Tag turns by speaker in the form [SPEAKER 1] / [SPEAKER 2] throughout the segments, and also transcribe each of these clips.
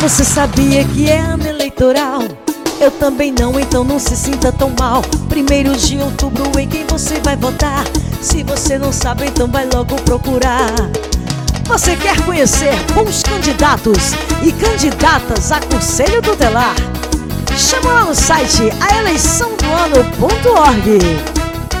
[SPEAKER 1] Você sabia que é ano eleitoral? Eu também não, então não se sinta tão mal. Primeiro de outubro, em quem você vai votar? Se você não sabe, então vai logo procurar. Você quer conhecer bons candidatos e candidatas a Conselho Tutelar? Chama lá no site aeleiçãodoano.org.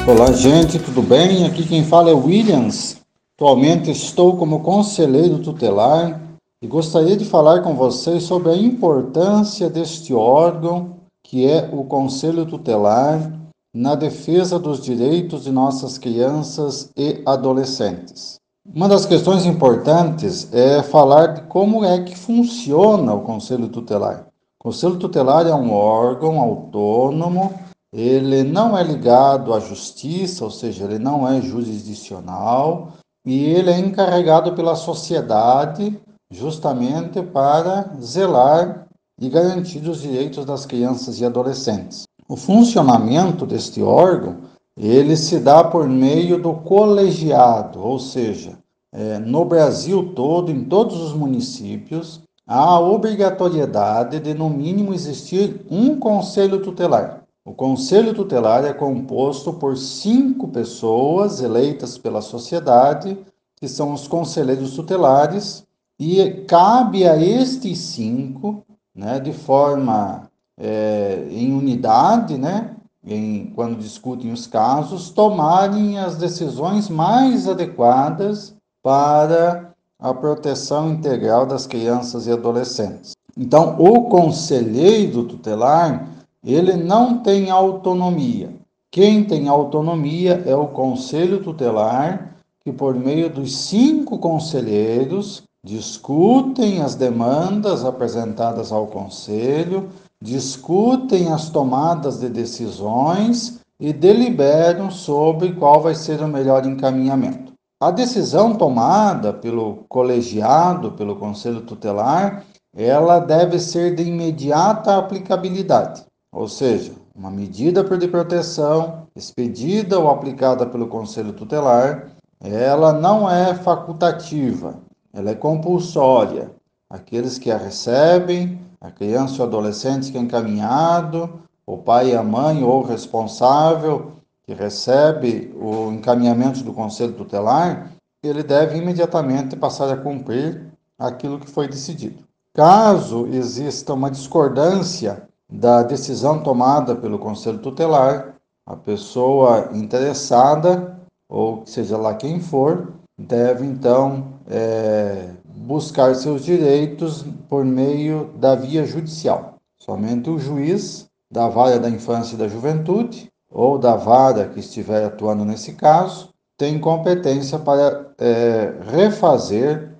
[SPEAKER 2] Olá, gente, tudo bem? Aqui quem fala é Williams. Atualmente estou como conselheiro tutelar e gostaria de falar com vocês sobre a importância deste órgão que é o Conselho Tutelar na defesa dos direitos de nossas crianças e adolescentes. Uma das questões importantes é falar de como é que funciona o Conselho Tutelar. O Conselho Tutelar é um órgão autônomo, ele não é ligado à justiça, ou seja, ele não é jurisdicional, e ele é encarregado pela sociedade justamente para zelar e garantir os direitos das crianças e adolescentes. O funcionamento deste órgão ele se dá por meio do colegiado, ou seja, é, no Brasil todo, em todos os municípios, há a obrigatoriedade de no mínimo existir um conselho tutelar. O conselho tutelar é composto por cinco pessoas eleitas pela sociedade, que são os conselheiros tutelares, e cabe a estes cinco, né, de forma é, em unidade, né, em, quando discutem os casos, tomarem as decisões mais adequadas para a proteção integral das crianças e adolescentes. Então, o conselheiro tutelar, ele não tem autonomia. Quem tem autonomia é o conselho tutelar, que por meio dos cinco conselheiros discutem as demandas apresentadas ao Conselho, discutem as tomadas de decisões e deliberam sobre qual vai ser o melhor encaminhamento. A decisão tomada pelo colegiado, pelo Conselho Tutelar, ela deve ser de imediata aplicabilidade, ou seja, uma medida de proteção expedida ou aplicada pelo Conselho Tutelar, ela não é facultativa, ela é compulsória. Aqueles que a recebem, a criança ou adolescente que é encaminhado, o pai e a mãe ou o responsável que recebe o encaminhamento do conselho tutelar, ele deve imediatamente passar a cumprir aquilo que foi decidido. Caso exista uma discordância da decisão tomada pelo conselho tutelar, a pessoa interessada, ou seja lá quem for, deve então é, buscar seus direitos por meio da via judicial. Somente o juiz da vara da infância e da juventude ou da vara que estiver atuando nesse caso tem competência para é, refazer,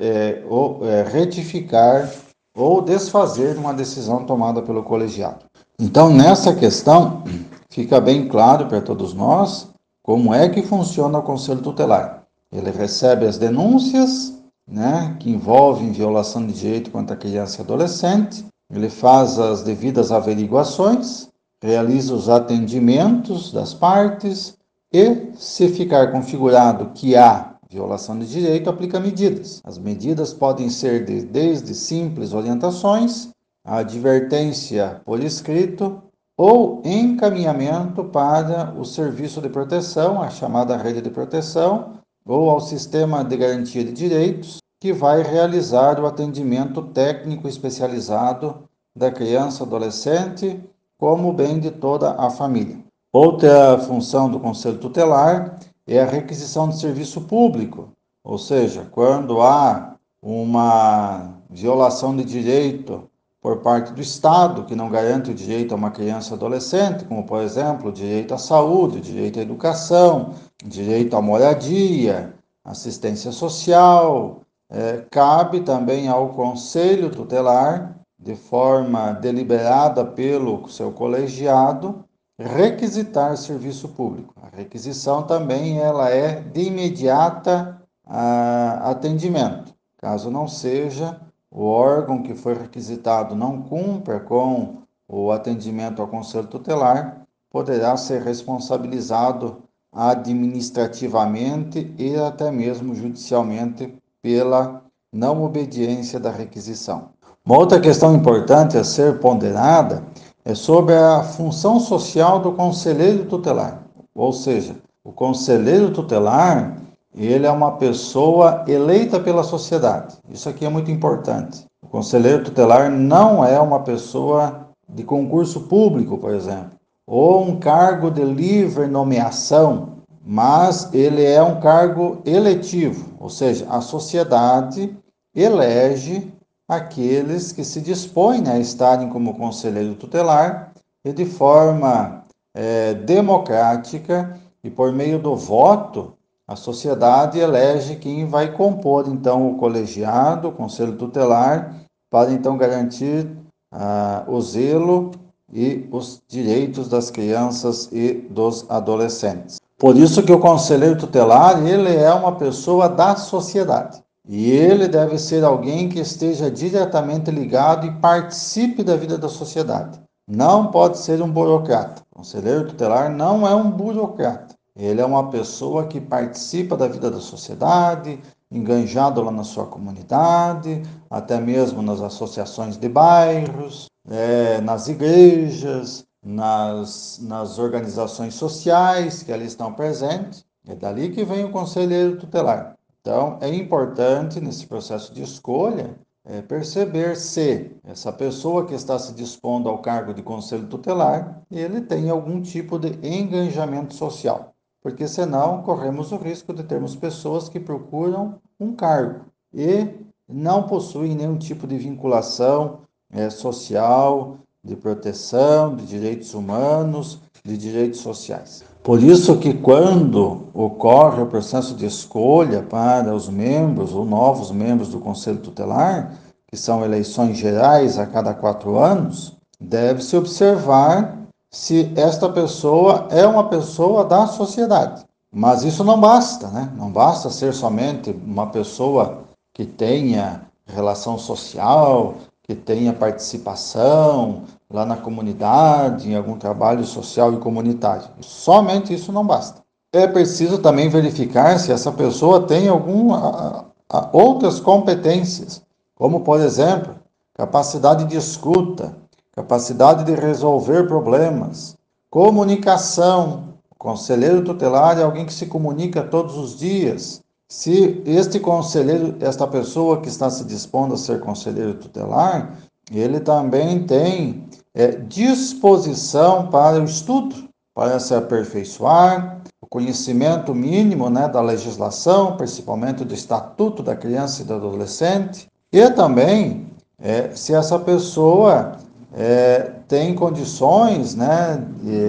[SPEAKER 2] é, ou, é, retificar ou desfazer uma decisão tomada pelo colegiado. Então, nessa questão, fica bem claro para todos nós como é que funciona o conselho tutelar. Ele recebe as denúncias né, que envolvem violação de direito contra criança e adolescente, ele faz as devidas averiguações, realiza os atendimentos das partes e, se ficar configurado que há violação de direito, aplica medidas. As medidas podem ser de, desde simples orientações, a advertência por escrito ou encaminhamento para o serviço de proteção, a chamada rede de proteção, ou ao Sistema de Garantia de Direitos, que vai realizar o atendimento técnico especializado da criança adolescente, como bem de toda a família. Outra função do Conselho Tutelar é a requisição de serviço público, ou seja, quando há uma violação de direito por parte do Estado, que não garante o direito a uma criança adolescente, como, por exemplo, o direito à saúde, o direito à educação, direito à moradia, assistência social. É, cabe também ao Conselho Tutelar, de forma deliberada pelo seu colegiado, requisitar serviço público. A requisição também ela é de imediata a, atendimento. Caso não seja, o órgão que foi requisitado não cumpra com o atendimento ao conselho tutelar, poderá ser responsabilizado administrativamente e até mesmo judicialmente pela não obediência da requisição. Uma outra questão importante a ser ponderada é sobre a função social do conselheiro tutelar. Ou seja, o conselheiro tutelar, ele é uma pessoa eleita pela sociedade. Isso aqui é muito importante. O conselheiro tutelar não é uma pessoa de concurso público, por exemplo, ou um cargo de livre nomeação, mas ele é um cargo eletivo, ou seja, a sociedade elege aqueles que se dispõem a estarem como conselheiro tutelar e de forma é, democrática e por meio do voto, a sociedade elege quem vai compor então o colegiado, o conselho tutelar, para então garantir ah, o zelo e os direitos das crianças e dos adolescentes. Por isso que o conselheiro tutelar, ele é uma pessoa da sociedade. E ele deve ser alguém que esteja diretamente ligado e participe da vida da sociedade. Não pode ser um burocrata. O conselheiro tutelar não é um burocrata. Ele é uma pessoa que participa da vida da sociedade, enganjado lá na sua comunidade, até mesmo nas associações de bairros, é, nas igrejas, nas, nas organizações sociais que ali estão presentes. É dali que vem o conselheiro tutelar. Então, é importante nesse processo de escolha é, perceber se essa pessoa que está se dispondo ao cargo de conselho tutelar, ele tem algum tipo de engajamento social. Porque senão corremos o risco de termos pessoas que procuram um cargo e não possuem nenhum tipo de vinculação é, social, de proteção, de direitos humanos, de direitos sociais. Por isso que quando ocorre o processo de escolha para os membros ou novos membros do Conselho Tutelar, que são eleições gerais a cada quatro anos, deve-se observar se esta pessoa é uma pessoa da sociedade. Mas isso não basta, né? Não basta ser somente uma pessoa que tenha relação social, que tenha participação, lá na comunidade, em algum trabalho social e comunitário. Somente isso não basta. É preciso também verificar se essa pessoa tem algumas outras competências, como por exemplo, capacidade de escuta, capacidade de resolver problemas, comunicação. O conselheiro tutelar é alguém que se comunica todos os dias. Se este conselheiro, esta pessoa que está se dispondo a ser conselheiro tutelar, ele também tem é, disposição para o estudo, para se aperfeiçoar, o conhecimento mínimo né, da legislação, principalmente do Estatuto da Criança e do Adolescente, e também é, se essa pessoa é, tem condições, né,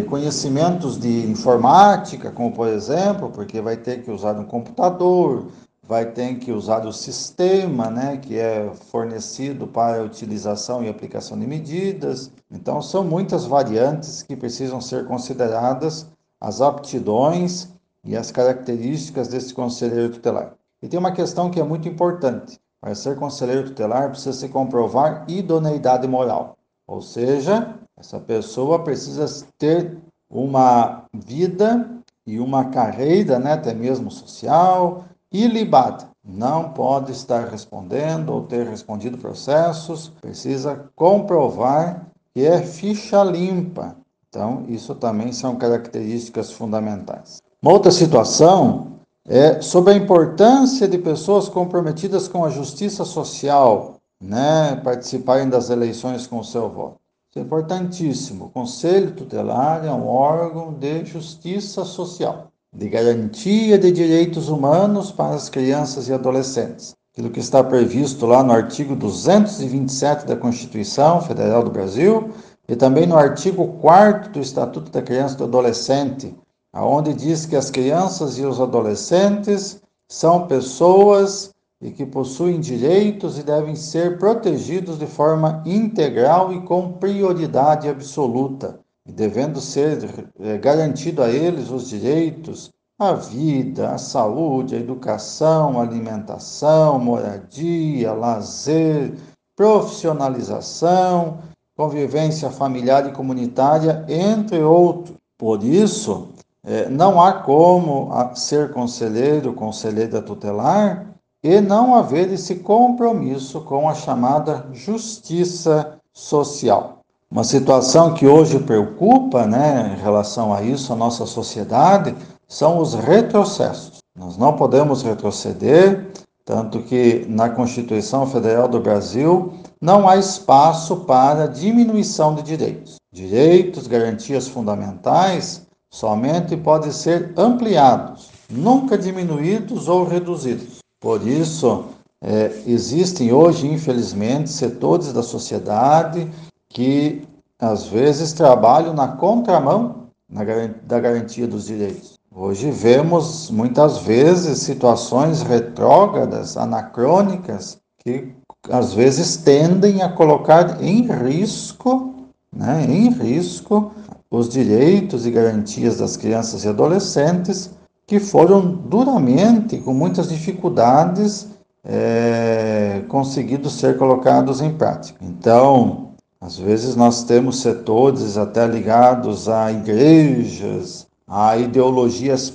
[SPEAKER 2] conhecimentos de informática, como por exemplo, porque vai ter que usar um computador, vai ter que usar o sistema, né, que é fornecido para utilização e aplicação de medidas. Então, são muitas variantes que precisam ser consideradas as aptidões e as características desse conselheiro tutelar. E tem uma questão que é muito importante. Para ser conselheiro tutelar, precisa se comprovar idoneidade moral. Ou seja, essa pessoa precisa ter uma vida e uma carreira, né, até mesmo social, ilibada. Não pode estar respondendo ou ter respondido processos, precisa comprovar que é ficha limpa. Então, isso também são características fundamentais. Uma outra situação é sobre a importância de pessoas comprometidas com a justiça social, né, participarem das eleições com o seu voto. Isso é importantíssimo. O Conselho Tutelar é um órgão de justiça social de garantia de direitos humanos para as crianças e adolescentes. Aquilo que está previsto lá no artigo 227 da Constituição Federal do Brasil e também no artigo 4 do Estatuto da Criança e do Adolescente, aonde diz que as crianças e os adolescentes são pessoas e que possuem direitos e devem ser protegidos de forma integral e com prioridade absoluta e devendo ser é, garantido a eles os direitos à vida, à saúde, à educação, à alimentação, moradia, lazer, profissionalização, convivência familiar e comunitária, entre outros. Por isso, é, não há como ser conselheiro, conselheira tutelar, e não haver esse compromisso com a chamada justiça social. Uma situação que hoje preocupa, né, em relação a isso, a nossa sociedade, são os retrocessos. Nós não podemos retroceder, tanto que na Constituição Federal do Brasil não há espaço para diminuição de direitos. Direitos, garantias fundamentais somente podem ser ampliados, nunca diminuídos ou reduzidos. Por isso, é, existem hoje, infelizmente, setores da sociedade que às vezes trabalham na contramão da garantia dos direitos. Hoje vemos muitas vezes situações retrógradas, anacrônicas, que às vezes tendem a colocar em risco, né, em risco os direitos e garantias das crianças e adolescentes que foram duramente, com muitas dificuldades, é, conseguidos ser colocados em prática. Então, às vezes nós temos setores até ligados a igrejas, a ideologias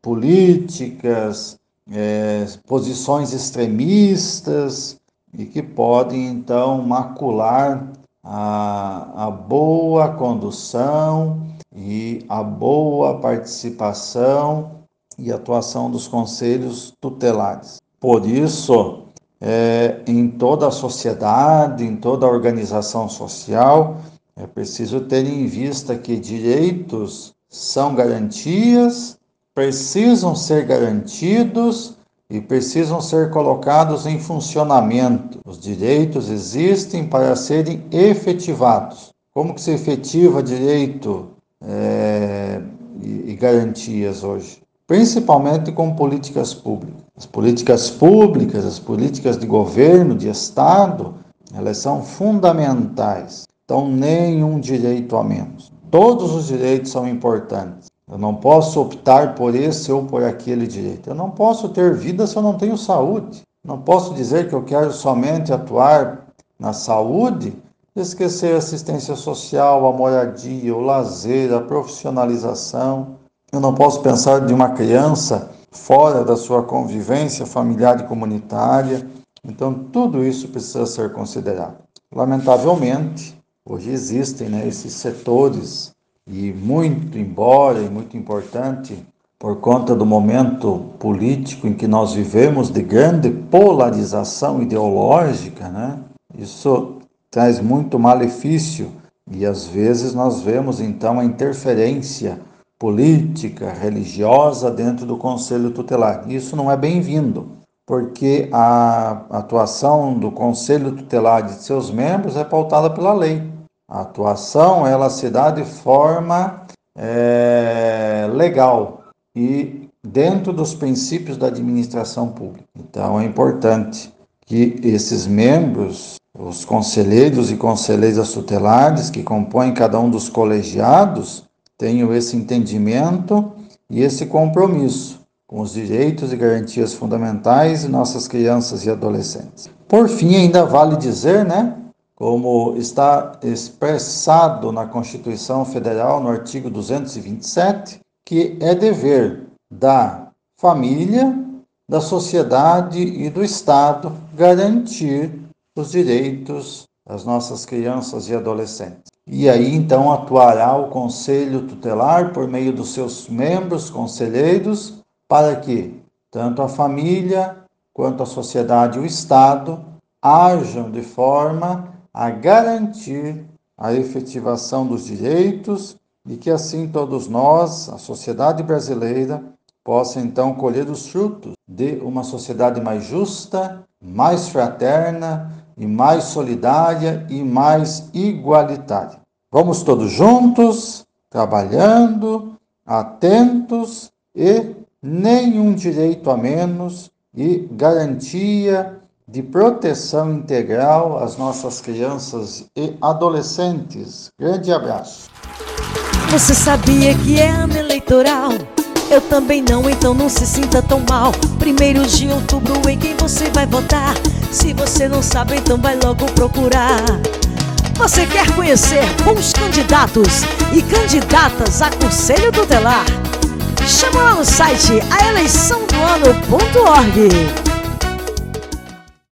[SPEAKER 2] políticas, é, posições extremistas e que podem então macular a, a boa condução e a boa participação e atuação dos conselhos tutelares. Por isso, é, em toda a sociedade, em toda a organização social, é preciso ter em vista que direitos são garantias, precisam ser garantidos e precisam ser colocados em funcionamento. Os direitos existem para serem efetivados. Como que se efetiva direito é, e, e garantias hoje? Principalmente com políticas públicas. As políticas públicas, as políticas de governo, de Estado, elas são fundamentais. Então, nenhum direito a menos. Todos os direitos são importantes. Eu não posso optar por esse ou por aquele direito. Eu não posso ter vida se eu não tenho saúde. Não posso dizer que eu quero somente atuar na saúde e esquecer a assistência social, a moradia, o lazer, a profissionalização. Eu não posso pensar de uma criança fora da sua convivência familiar e comunitária. Então, tudo isso precisa ser considerado. Lamentavelmente, hoje existem né, esses setores, e muito embora e muito importante, por conta do momento político em que nós vivemos, de grande polarização ideológica, né, isso traz muito malefício e às vezes nós vemos então a interferência política, religiosa dentro do conselho tutelar. Isso não é bem-vindo, porque a atuação do conselho tutelar de seus membros é pautada pela lei. A atuação ela se dá de forma é, legal e dentro dos princípios da administração pública. Então é importante que esses membros, os conselheiros e conselheiras tutelares que compõem cada um dos colegiados, tenham esse entendimento e esse compromisso com os direitos e garantias fundamentais de nossas crianças e adolescentes. Por fim, ainda vale dizer, né, como está expressado na Constituição Federal, no artigo 227, que é dever da família, da sociedade e do Estado garantir os direitos das nossas crianças e adolescentes. E aí então atuará o Conselho Tutelar por meio dos seus membros conselheiros para que tanto a família quanto a sociedade e o Estado ajam de forma a garantir a efetivação dos direitos e que assim todos nós, a sociedade brasileira, possa então colher os frutos de uma sociedade mais justa, mais fraterna, e mais solidária e mais igualitária. Vamos todos juntos, trabalhando, atentos e nenhum direito a menos e garantia de proteção integral às nossas crianças e adolescentes. Grande abraço.
[SPEAKER 1] Você sabia que é ano eleitoral? Eu também não, então não se sinta tão mal. Primeiro de outubro, em quem você vai votar? Se você não sabe, então vai logo procurar. Você quer conhecer bons candidatos e candidatas a Conselho Tutelar? Chama lá no site aeleiçãodoano.org.